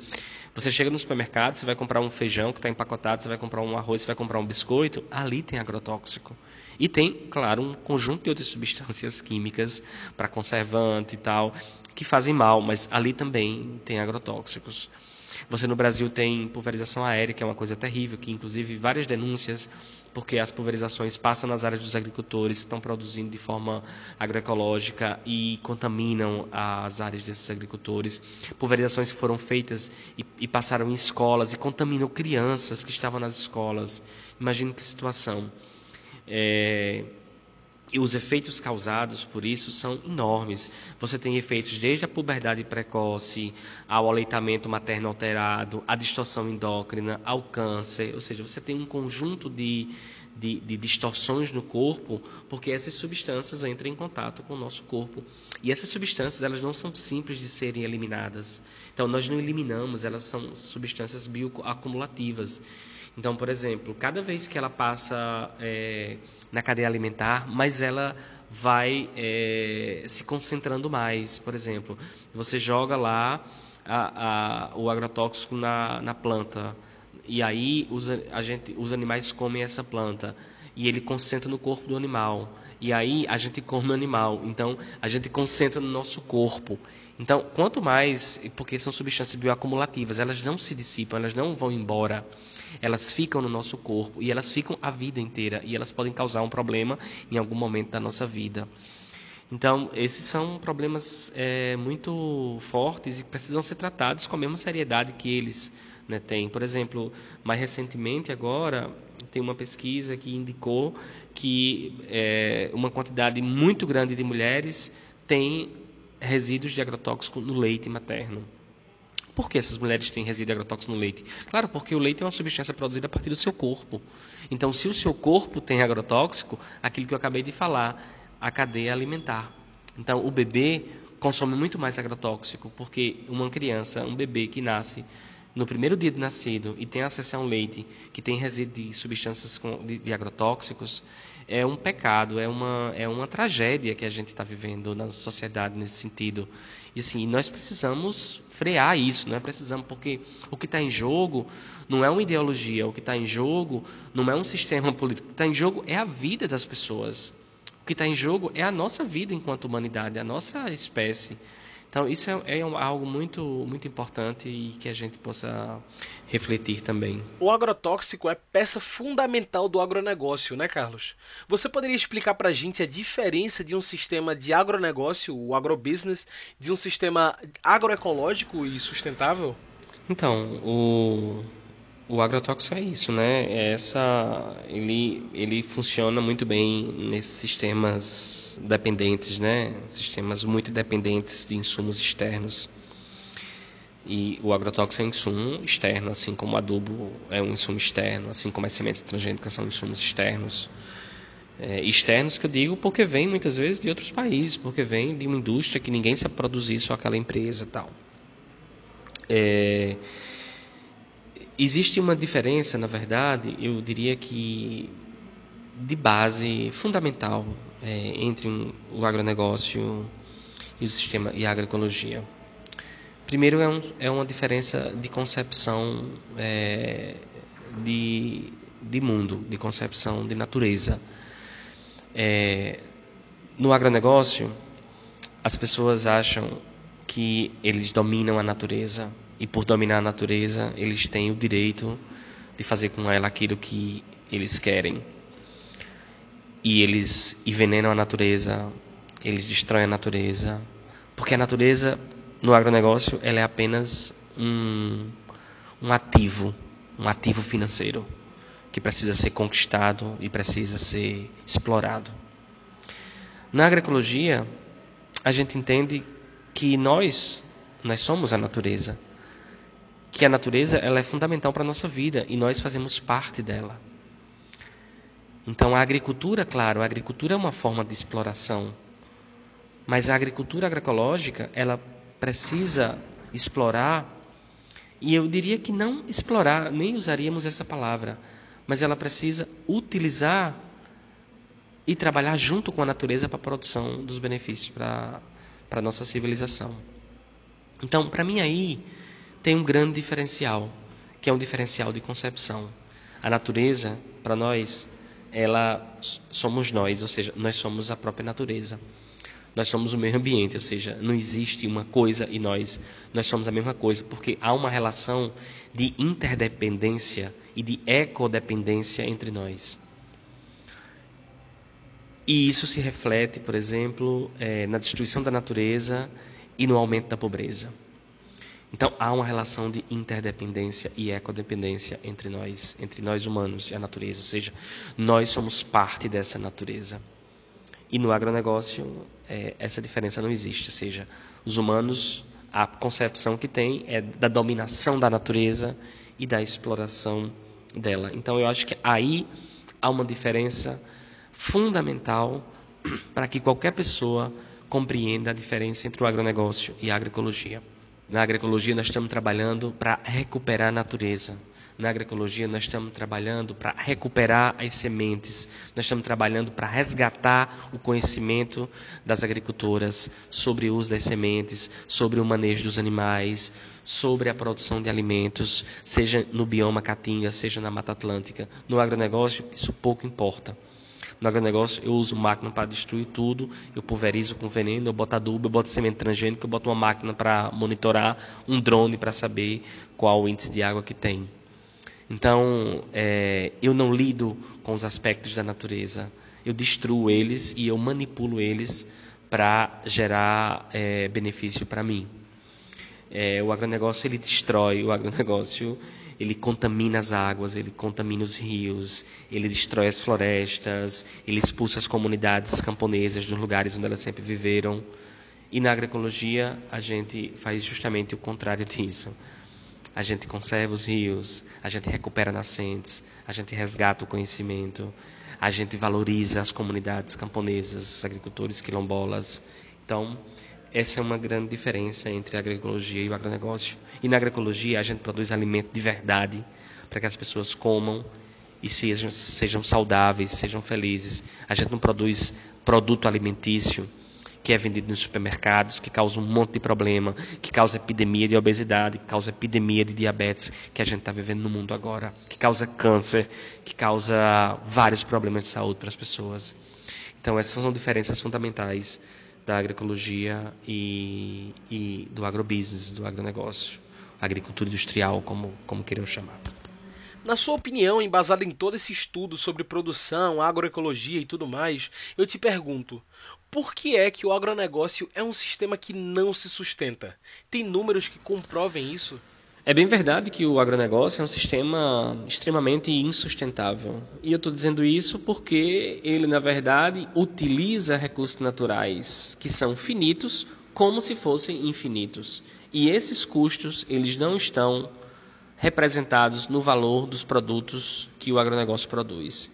S2: você chega no supermercado, você vai comprar um feijão que está empacotado, você vai comprar um arroz, você vai comprar um biscoito, ali tem agrotóxico. E tem, claro, um conjunto de outras substâncias químicas para conservante e tal, que fazem mal, mas ali também tem agrotóxicos. Você no Brasil tem pulverização aérea, que é uma coisa terrível, que inclusive várias denúncias porque as pulverizações passam nas áreas dos agricultores, estão produzindo de forma agroecológica e contaminam as áreas desses agricultores. Pulverizações que foram feitas e, e passaram em escolas e contaminam crianças que estavam nas escolas. Imagine que situação. É, e os efeitos causados por isso são enormes. Você tem efeitos desde a puberdade precoce, ao aleitamento materno alterado, à distorção endócrina, ao câncer. Ou seja, você tem um conjunto de, de, de distorções no corpo, porque essas substâncias entram em contato com o nosso corpo. E essas substâncias elas não são simples de serem eliminadas. Então, nós não eliminamos, elas são substâncias bioacumulativas. Então, por exemplo, cada vez que ela passa é, na cadeia alimentar, mais ela vai é, se concentrando mais. Por exemplo, você joga lá a, a, o agrotóxico na, na planta e aí os, a gente, os animais comem essa planta e ele concentra no corpo do animal. E aí a gente come o animal. Então a gente concentra no nosso corpo. Então, quanto mais, porque são substâncias bioacumulativas, elas não se dissipam, elas não vão embora. Elas ficam no nosso corpo e elas ficam a vida inteira e elas podem causar um problema em algum momento da nossa vida. Então, esses são problemas é, muito fortes e precisam ser tratados com a mesma seriedade que eles né, têm. Por exemplo, mais recentemente, agora, tem uma pesquisa que indicou que é, uma quantidade muito grande de mulheres tem resíduos de agrotóxico no leite materno. Por que essas mulheres têm resíduo agrotóxico no leite? Claro, porque o leite é uma substância produzida a partir do seu corpo. Então, se o seu corpo tem agrotóxico, aquilo que eu acabei de falar, a cadeia alimentar. Então, o bebê consome muito mais agrotóxico, porque uma criança, um bebê que nasce no primeiro dia de nascido e tem acesso a um leite que tem resíduo de substâncias de, de agrotóxicos, é um pecado, é uma, é uma tragédia que a gente está vivendo na sociedade nesse sentido. E assim, nós precisamos frear isso, não é? Precisamos, porque o que está em jogo não é uma ideologia, o que está em jogo não é um sistema político, o que está em jogo é a vida das pessoas. O que está em jogo é a nossa vida enquanto humanidade, a nossa espécie. Então, isso é, é algo muito, muito importante e que a gente possa refletir também.
S1: O agrotóxico é peça fundamental do agronegócio, né, Carlos? Você poderia explicar para a gente a diferença de um sistema de agronegócio, o agrobusiness, de um sistema agroecológico e sustentável?
S2: Então, o, o agrotóxico é isso, né? É essa, ele, ele funciona muito bem nesses sistemas dependentes, né? Sistemas muito dependentes de insumos externos. E o agrotóxico é um insumo externo, assim como adubo é um insumo externo, assim como as sementes transgênicas são insumos externos. É, externos que eu digo porque vem muitas vezes de outros países, porque vem de uma indústria que ninguém sabe produzir, só aquela empresa tal. É, Existe uma diferença, na verdade, eu diria que de base fundamental é, entre um, o agronegócio e o sistema e a agroecologia. Primeiro é, um, é uma diferença de concepção é, de, de mundo, de concepção de natureza. É, no agronegócio, as pessoas acham que eles dominam a natureza e por dominar a natureza, eles têm o direito de fazer com ela aquilo que eles querem. E eles envenenam a natureza, eles destroem a natureza, porque a natureza no agronegócio ela é apenas um, um ativo, um ativo financeiro que precisa ser conquistado e precisa ser explorado. Na agroecologia, a gente entende que nós nós somos a natureza que a natureza ela é fundamental para a nossa vida e nós fazemos parte dela. Então a agricultura, claro, a agricultura é uma forma de exploração, mas a agricultura agroecológica ela precisa explorar e eu diria que não explorar, nem usaríamos essa palavra, mas ela precisa utilizar e trabalhar junto com a natureza para a produção dos benefícios para, para a nossa civilização. Então, para mim aí, tem um grande diferencial, que é um diferencial de concepção. A natureza, para nós, ela somos nós, ou seja, nós somos a própria natureza. Nós somos o meio ambiente, ou seja, não existe uma coisa e nós, nós somos a mesma coisa, porque há uma relação de interdependência e de ecodependência entre nós. E isso se reflete, por exemplo, é, na destruição da natureza e no aumento da pobreza. Então há uma relação de interdependência e ecodependência entre nós, entre nós humanos e a natureza, ou seja, nós somos parte dessa natureza. E no agronegócio é, essa diferença não existe, ou seja, os humanos a concepção que tem é da dominação da natureza e da exploração dela. Então eu acho que aí há uma diferença fundamental para que qualquer pessoa compreenda a diferença entre o agronegócio e a agroecologia. Na agroecologia, nós estamos trabalhando para recuperar a natureza. Na agroecologia, nós estamos trabalhando para recuperar as sementes, nós estamos trabalhando para resgatar o conhecimento das agricultoras sobre o uso das sementes, sobre o manejo dos animais, sobre a produção de alimentos, seja no bioma caatinga, seja na Mata Atlântica. No agronegócio, isso pouco importa. No agronegócio, eu uso máquina para destruir tudo, eu pulverizo com veneno, eu boto adubo, eu boto semente transgênica, eu boto uma máquina para monitorar, um drone para saber qual o índice de água que tem. Então, é, eu não lido com os aspectos da natureza. Eu destruo eles e eu manipulo eles para gerar é, benefício para mim. É, o agronegócio ele destrói, o agronegócio ele contamina as águas, ele contamina os rios, ele destrói as florestas, ele expulsa as comunidades camponesas dos lugares onde elas sempre viveram. E na agroecologia a gente faz justamente o contrário disso. A gente conserva os rios, a gente recupera nascentes, a gente resgata o conhecimento, a gente valoriza as comunidades camponesas, os agricultores quilombolas. Então, essa é uma grande diferença entre a agroecologia e o agronegócio. E na agroecologia a gente produz alimento de verdade para que as pessoas comam e sejam, sejam saudáveis, sejam felizes. A gente não produz produto alimentício que é vendido nos supermercados, que causa um monte de problema, que causa epidemia de obesidade, que causa epidemia de diabetes que a gente está vivendo no mundo agora, que causa câncer, que causa vários problemas de saúde para as pessoas. Então essas são diferenças fundamentais da agroecologia e, e do agrobusiness, do agronegócio, agricultura industrial, como, como chamar.
S1: Na sua opinião, embasada em todo esse estudo sobre produção, agroecologia e tudo mais, eu te pergunto: por que é que o agronegócio é um sistema que não se sustenta? Tem números que comprovem isso?
S2: É bem verdade que o agronegócio é um sistema extremamente insustentável. E eu estou dizendo isso porque ele, na verdade, utiliza recursos naturais que são finitos como se fossem infinitos. E esses custos, eles não estão representados no valor dos produtos que o agronegócio produz.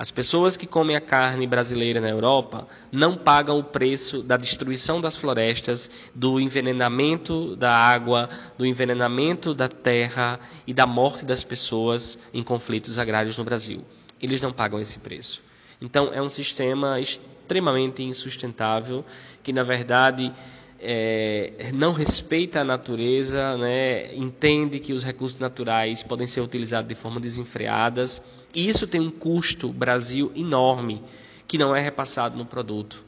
S2: As pessoas que comem a carne brasileira na Europa não pagam o preço da destruição das florestas, do envenenamento da água, do envenenamento da terra e da morte das pessoas em conflitos agrários no Brasil. Eles não pagam esse preço. Então, é um sistema extremamente insustentável que, na verdade, é, não respeita a natureza, né, entende que os recursos naturais podem ser utilizados de forma desenfreadas. Isso tem um custo Brasil enorme que não é repassado no produto.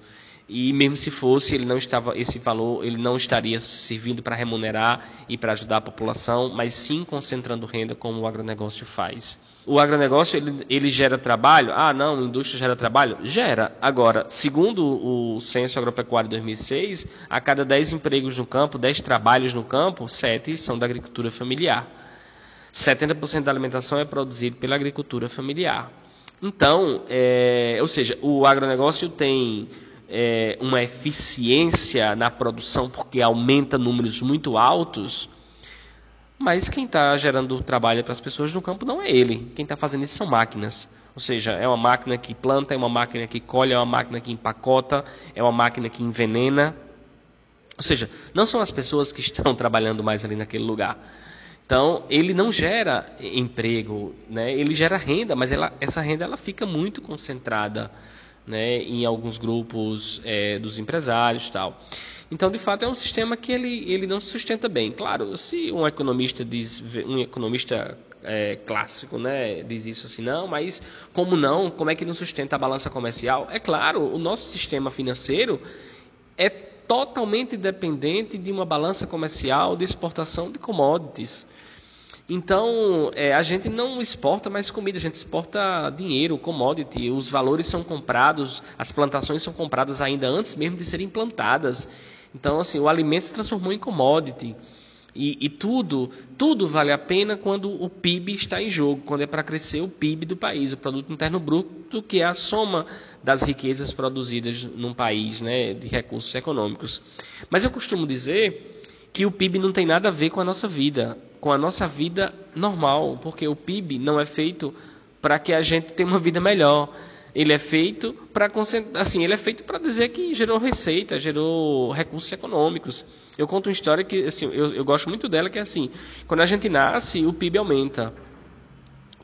S2: E mesmo se fosse, ele não estava esse valor, ele não estaria servindo para remunerar e para ajudar a população, mas sim concentrando renda como o agronegócio faz. O agronegócio ele, ele gera trabalho? Ah, não, a indústria gera trabalho? Gera. Agora, segundo o Censo Agropecuário 2006, a cada 10 empregos no campo, 10 trabalhos no campo, 7 são da agricultura familiar. 70% da alimentação é produzido pela agricultura familiar. Então, é, ou seja, o agronegócio tem é, uma eficiência na produção porque aumenta números muito altos, mas quem está gerando trabalho para as pessoas no campo não é ele. Quem está fazendo isso são máquinas. Ou seja, é uma máquina que planta, é uma máquina que colhe, é uma máquina que empacota, é uma máquina que envenena. Ou seja, não são as pessoas que estão trabalhando mais ali naquele lugar. Então, ele não gera emprego, né? ele gera renda, mas ela, essa renda ela fica muito concentrada né, em alguns grupos é, dos empresários tal. Então, de fato, é um sistema que ele, ele não se sustenta bem. Claro, se um economista diz, um economista é, clássico, né, diz isso assim, não, mas como não? Como é que não sustenta a balança comercial? É claro, o nosso sistema financeiro é totalmente dependente de uma balança comercial de exportação de commodities. Então, é, a gente não exporta mais comida, a gente exporta dinheiro, commodity. Os valores são comprados, as plantações são compradas ainda antes mesmo de serem plantadas. Então, assim, o alimento se transformou em commodity. E, e, tudo, tudo vale a pena quando o PIB está em jogo, quando é para crescer o PIB do país, o produto interno bruto, que é a soma das riquezas produzidas num país, né, de recursos econômicos. Mas eu costumo dizer que o PIB não tem nada a ver com a nossa vida com a nossa vida normal, porque o PIB não é feito para que a gente tenha uma vida melhor. Ele é feito para assim, ele é feito para dizer que gerou receita, gerou recursos econômicos. Eu conto uma história que assim, eu, eu gosto muito dela que é assim, quando a gente nasce, o PIB aumenta.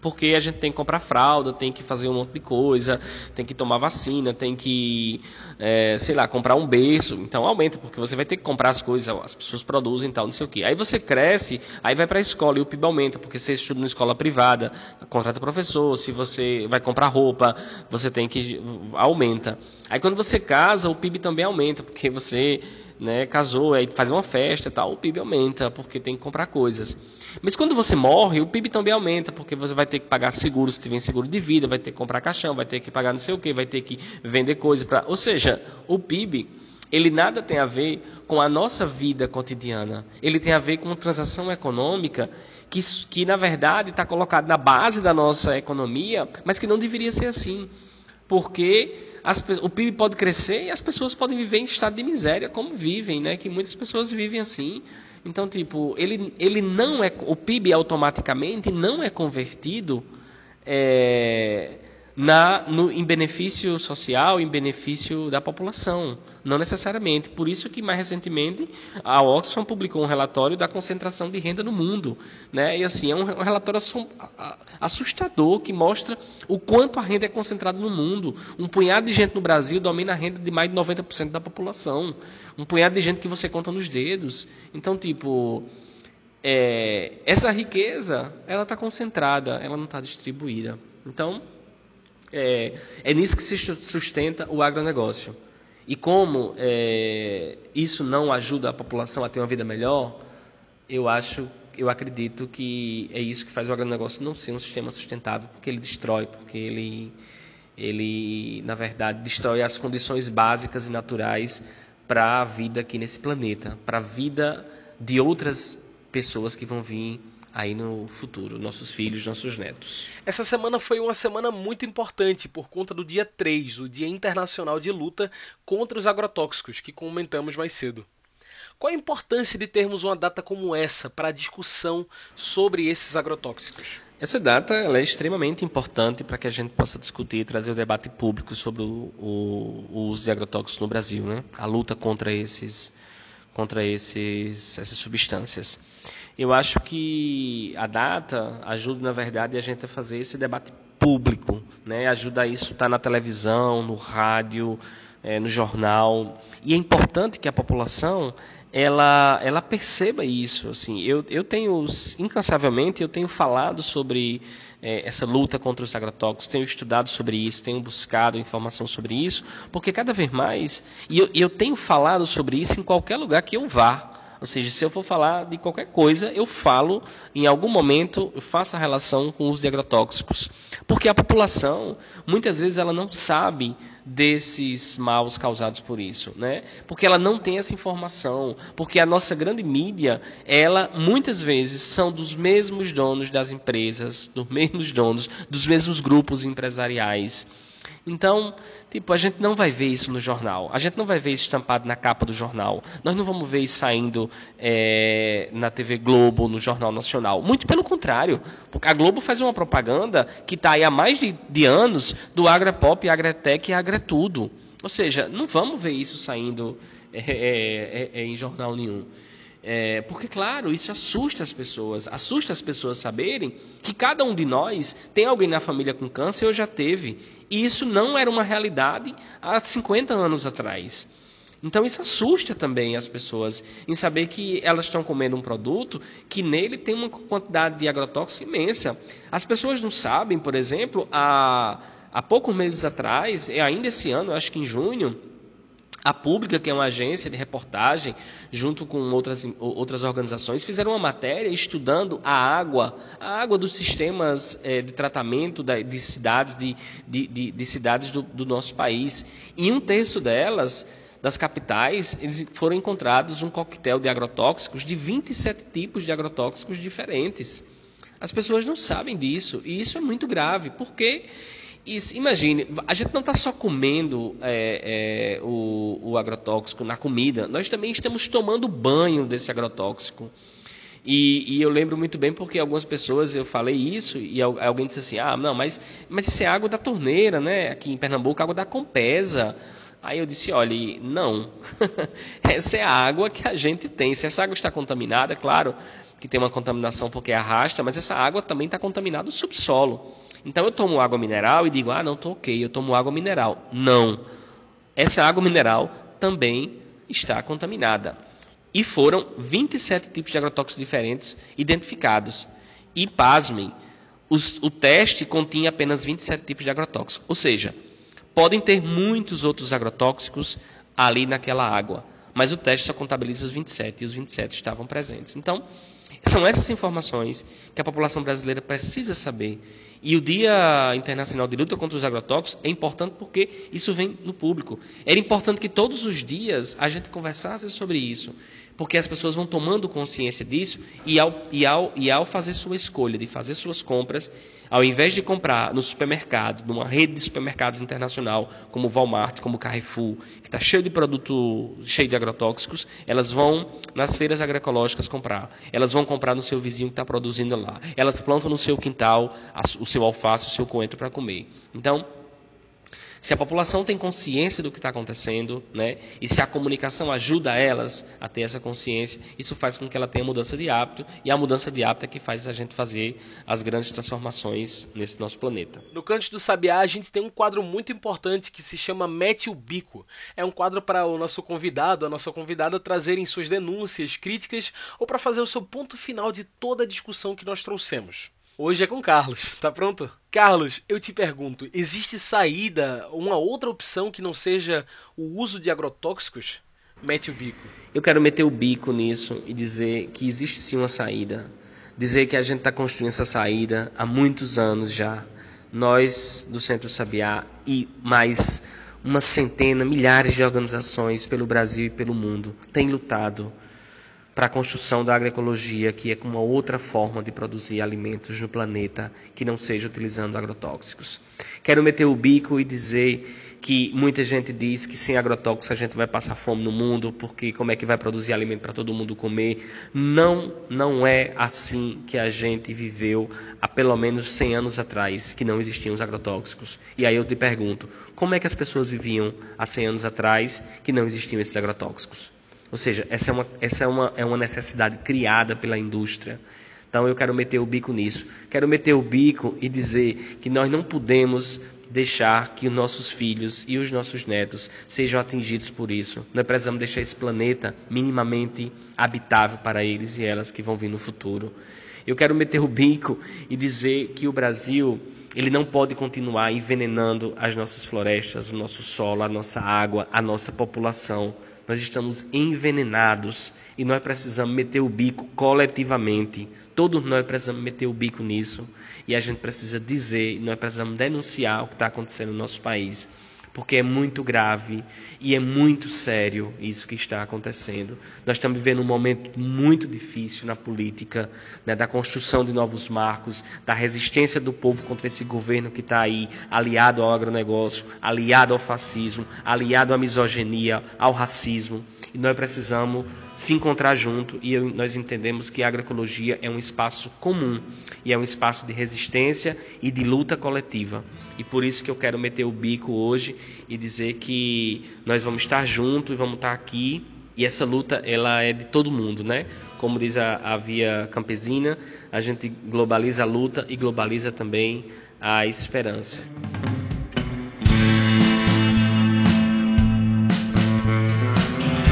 S2: Porque a gente tem que comprar fralda, tem que fazer um monte de coisa, tem que tomar vacina, tem que, é, sei lá, comprar um berço. Então aumenta, porque você vai ter que comprar as coisas, as pessoas produzem e tal, não sei o quê. Aí você cresce, aí vai para a escola e o PIB aumenta, porque você estuda numa escola privada, contrata professor, se você vai comprar roupa, você tem que. aumenta. Aí quando você casa, o PIB também aumenta, porque você né, casou, aí faz uma festa tal, o PIB aumenta, porque tem que comprar coisas. Mas quando você morre, o PIB também aumenta, porque você vai ter que pagar seguro se tiver seguro de vida, vai ter que comprar caixão, vai ter que pagar não sei o que, vai ter que vender coisas. Ou seja, o PIB ele nada tem a ver com a nossa vida cotidiana. Ele tem a ver com transação econômica que, que na verdade está colocada na base da nossa economia, mas que não deveria ser assim. Porque as, o PIB pode crescer e as pessoas podem viver em estado de miséria, como vivem, né? Que muitas pessoas vivem assim. Então, tipo, ele, ele não é. O PIB automaticamente não é convertido é, na, no, em benefício social, em benefício da população. Não necessariamente. Por isso que, mais recentemente, a Oxfam publicou um relatório da concentração de renda no mundo. Né? E assim, é um, um relatório assustador que mostra o quanto a renda é concentrada no mundo. Um punhado de gente no Brasil domina a renda de mais de 90% da população. Um punhado de gente que você conta nos dedos. Então, tipo... É, essa riqueza ela está concentrada, ela não está distribuída. Então, é, é nisso que se sustenta o agronegócio. E como é, isso não ajuda a população a ter uma vida melhor, eu acho, eu acredito que é isso que faz o agronegócio não ser um sistema sustentável, porque ele destrói, porque ele, ele na verdade, destrói as condições básicas e naturais para a vida aqui nesse planeta, para a vida de outras pessoas que vão vir aí no futuro, nossos filhos, nossos netos.
S1: Essa semana foi uma semana muito importante por conta do dia 3, o Dia Internacional de Luta contra os Agrotóxicos, que comentamos mais cedo. Qual a importância de termos uma data como essa para a discussão sobre esses agrotóxicos?
S2: Essa data é extremamente importante para que a gente possa discutir e trazer o debate público sobre o, o, o uso de agrotóxicos no Brasil, né? a luta contra, esses, contra esses, essas substâncias. Eu acho que a data ajuda, na verdade, a gente a fazer esse debate público, né? ajuda isso estar na televisão, no rádio, é, no jornal. E é importante que a população ela, ela perceba isso. Assim, eu, eu tenho, incansavelmente, eu tenho falado sobre é, essa luta contra os agrotóxicos, tenho estudado sobre isso, tenho buscado informação sobre isso, porque cada vez mais, e eu, eu tenho falado sobre isso em qualquer lugar que eu vá. Ou seja, se eu for falar de qualquer coisa, eu falo, em algum momento, eu faço a relação com o uso agrotóxicos. Porque a população, muitas vezes, ela não sabe desses maus causados por isso, né? Porque ela não tem essa informação, porque a nossa grande mídia, ela muitas vezes são dos mesmos donos das empresas, dos mesmos donos, dos mesmos grupos empresariais. Então, tipo, a gente não vai ver isso no jornal. A gente não vai ver isso estampado na capa do jornal. Nós não vamos ver isso saindo é, na TV Globo, no Jornal Nacional. Muito pelo contrário. Porque a Globo faz uma propaganda que está aí há mais de, de anos do agrepop, agretec e agretudo. Ou seja, não vamos ver isso saindo é, é, é, é em jornal nenhum. É, porque, claro, isso assusta as pessoas. Assusta as pessoas saberem que cada um de nós tem alguém na família com câncer ou já teve. E isso não era uma realidade há 50 anos atrás. Então isso assusta também as pessoas em saber que elas estão comendo um produto que nele tem uma quantidade de agrotóxico imensa. As pessoas não sabem, por exemplo, há, há poucos meses atrás, ainda esse ano, acho que em junho, a Pública, que é uma agência de reportagem, junto com outras, outras organizações, fizeram uma matéria estudando a água, a água dos sistemas é, de tratamento da, de cidades, de, de, de, de cidades do, do, nosso país. Em um terço delas, das capitais, eles foram encontrados um coquetel de agrotóxicos de 27 tipos de agrotóxicos diferentes. As pessoas não sabem disso, e isso é muito grave, porque isso, imagine, a gente não está só comendo é, é, o, o, agrotóxico na comida, nós também estamos tomando banho desse agrotóxico. E, e, eu lembro muito bem porque algumas pessoas, eu falei isso, e alguém disse assim, ah, não, mas, mas isso é água da torneira, né? Aqui em Pernambuco, água da Compesa. Aí eu disse: olha, não. essa é a água que a gente tem. Se essa água está contaminada, é claro que tem uma contaminação porque arrasta, mas essa água também está contaminada no subsolo. Então eu tomo água mineral e digo: ah, não, estou ok, eu tomo água mineral. Não. Essa água mineral também está contaminada. E foram 27 tipos de agrotóxicos diferentes identificados. E pasmem, os, o teste continha apenas 27 tipos de agrotóxicos. Ou seja, podem ter muitos outros agrotóxicos ali naquela água, mas o teste só contabiliza os 27 e os 27 estavam presentes. Então, são essas informações que a população brasileira precisa saber. E o Dia Internacional de Luta contra os Agrotóxicos é importante porque isso vem no público. Era importante que todos os dias a gente conversasse sobre isso porque as pessoas vão tomando consciência disso e ao, e, ao, e ao fazer sua escolha de fazer suas compras, ao invés de comprar no supermercado, numa rede de supermercados internacional, como Walmart, como Carrefour, que está cheio de produto, cheio de agrotóxicos, elas vão nas feiras agroecológicas comprar. Elas vão comprar no seu vizinho que está produzindo lá. Elas plantam no seu quintal o seu alface, o seu coentro para comer. Então, se a população tem consciência do que está acontecendo, né, e se a comunicação ajuda elas a ter essa consciência, isso faz com que ela tenha mudança de hábito, e a mudança de hábito é que faz a gente fazer as grandes transformações nesse nosso planeta.
S1: No Cante do Sabiá, a gente tem um quadro muito importante que se chama Mete o Bico. É um quadro para o nosso convidado, a nossa convidada, trazerem suas denúncias, críticas ou para fazer o seu ponto final de toda a discussão que nós trouxemos. Hoje é com Carlos, tá pronto? Carlos, eu te pergunto, existe saída, uma outra opção que não seja o uso de agrotóxicos? Mete o bico.
S2: Eu quero meter o bico nisso e dizer que existe sim uma saída. Dizer que a gente está construindo essa saída há muitos anos já. Nós do Centro Sabiá e mais uma centena, milhares de organizações pelo Brasil e pelo mundo têm lutado para a construção da agroecologia, que é uma outra forma de produzir alimentos no planeta que não seja utilizando agrotóxicos. Quero meter o bico e dizer que muita gente diz que sem agrotóxicos a gente vai passar fome no mundo, porque como é que vai produzir alimento para todo mundo comer? Não, não é assim que a gente viveu há pelo menos 100 anos atrás, que não existiam os agrotóxicos. E aí eu te pergunto, como é que as pessoas viviam há 100 anos atrás que não existiam esses agrotóxicos? Ou seja, essa é uma, essa é uma, é uma necessidade criada pela indústria. Então eu quero meter o bico nisso. Quero meter o bico e dizer que nós não podemos deixar que os nossos filhos e os nossos netos sejam atingidos por isso. Nós precisamos deixar esse planeta minimamente habitável para eles e elas que vão vir no futuro. Eu quero meter o bico e dizer que o Brasil ele não pode continuar envenenando as nossas florestas, o nosso solo, a nossa água, a nossa população nós estamos envenenados e nós precisamos meter o bico coletivamente. Todos nós precisamos meter o bico nisso e a gente precisa dizer, nós precisamos denunciar o que está acontecendo no nosso país porque é muito grave e é muito sério isso que está acontecendo. Nós estamos vivendo um momento muito difícil na política, né, da construção de novos marcos, da resistência do povo contra esse governo que está aí, aliado ao agronegócio, aliado ao fascismo, aliado à misoginia, ao racismo. E nós precisamos se encontrar junto e nós entendemos que a agroecologia é um espaço comum e é um espaço de resistência e de luta coletiva. E por isso que eu quero meter o bico hoje e dizer que nós vamos estar juntos e vamos estar aqui e essa luta ela é de todo mundo, né? Como diz a, a via campesina, a gente globaliza a luta e globaliza também a esperança.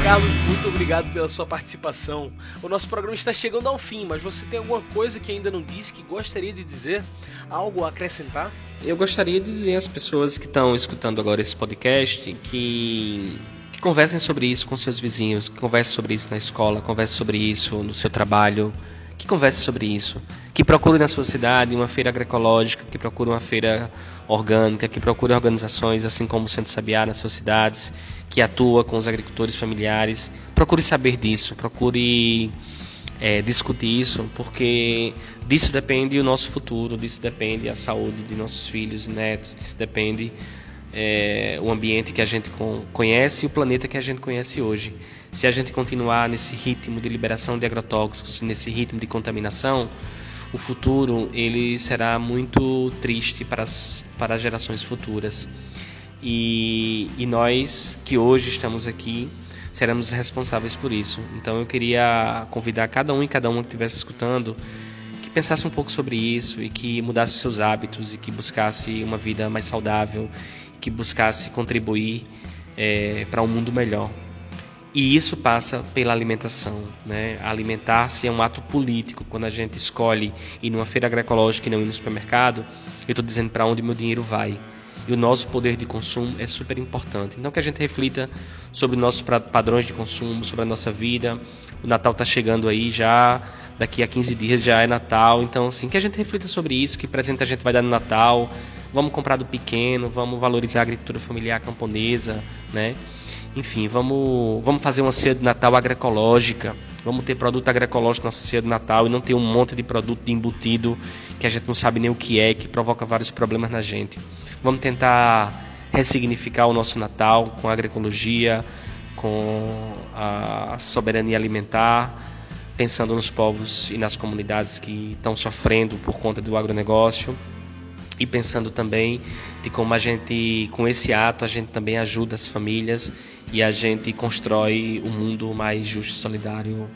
S1: Carlos, muito obrigado pela sua participação. O nosso programa está chegando ao fim, mas você tem alguma coisa que ainda não disse que gostaria de dizer? Algo a acrescentar?
S2: Eu gostaria de dizer às pessoas que estão escutando agora esse podcast que, que conversem sobre isso com seus vizinhos, que conversem sobre isso na escola, conversem sobre isso no seu trabalho, que converse sobre isso, que procure na sua cidade uma feira agroecológica, que procure uma feira orgânica, que procure organizações assim como o Centro Sabiá nas suas cidades, que atua com os agricultores familiares. Procure saber disso, procure é, discutir isso, porque disso depende o nosso futuro, disso depende a saúde de nossos filhos netos, disso depende é, o ambiente que a gente conhece e o planeta que a gente conhece hoje. Se a gente continuar nesse ritmo de liberação de agrotóxicos, nesse ritmo de contaminação, o futuro ele será muito triste para as, para as gerações futuras. e, e nós que hoje estamos aqui seremos responsáveis por isso. Então eu queria convidar cada um e cada uma que estivesse escutando que pensasse um pouco sobre isso e que mudasse seus hábitos e que buscasse uma vida mais saudável, que buscasse contribuir é, para um mundo melhor. E isso passa pela alimentação. Né? Alimentar-se é um ato político. Quando a gente escolhe ir numa feira agroecológica e não ir no supermercado, eu estou dizendo para onde meu dinheiro vai. E o nosso poder de consumo é super importante. Então que a gente reflita sobre nossos padrões de consumo, sobre a nossa vida. O Natal está chegando aí já, daqui a 15 dias já é Natal. Então assim, que a gente reflita sobre isso, que presente a gente vai dar no Natal. Vamos comprar do pequeno, vamos valorizar a agricultura familiar camponesa, né? Enfim, vamos, vamos fazer uma ceia de Natal agroecológica. Vamos ter produto agroecológico na nossa ceia de Natal e não ter um monte de produto de embutido que a gente não sabe nem o que é, que provoca vários problemas na gente. Vamos tentar ressignificar o nosso Natal com a agroecologia, com a soberania alimentar, pensando nos povos e nas comunidades que estão sofrendo por conta do agronegócio e pensando também de como a gente, com esse ato, a gente também ajuda as famílias e a gente constrói um mundo mais justo e solidário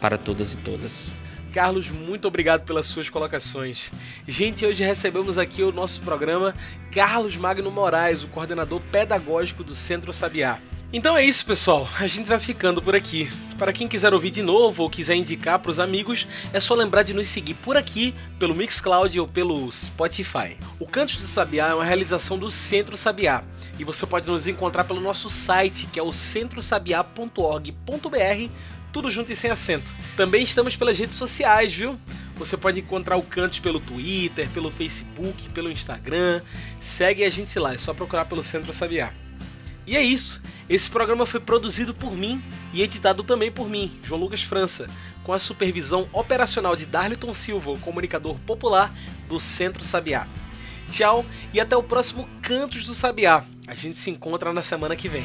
S2: para todas e todas.
S1: Carlos, muito obrigado pelas suas colocações. Gente, hoje recebemos aqui o nosso programa Carlos Magno Moraes, o coordenador pedagógico do Centro Sabiá. Então é isso, pessoal. A gente vai ficando por aqui. Para quem quiser ouvir de novo ou quiser indicar para os amigos, é só lembrar de nos seguir por aqui, pelo Mixcloud ou pelo Spotify. O Cantos do Sabiá é uma realização do Centro Sabiá e você pode nos encontrar pelo nosso site, que é o centrosabiá.org.br, tudo junto e sem acento. Também estamos pelas redes sociais, viu? Você pode encontrar o Cantos pelo Twitter, pelo Facebook, pelo Instagram. Segue a gente lá, é só procurar pelo Centro Sabiá. E é isso. Esse programa foi produzido por mim e editado também por mim, João Lucas França, com a supervisão operacional de Darliton Silva, o comunicador popular do Centro Sabiá. Tchau e até o próximo Cantos do Sabiá. A gente se encontra na semana que vem.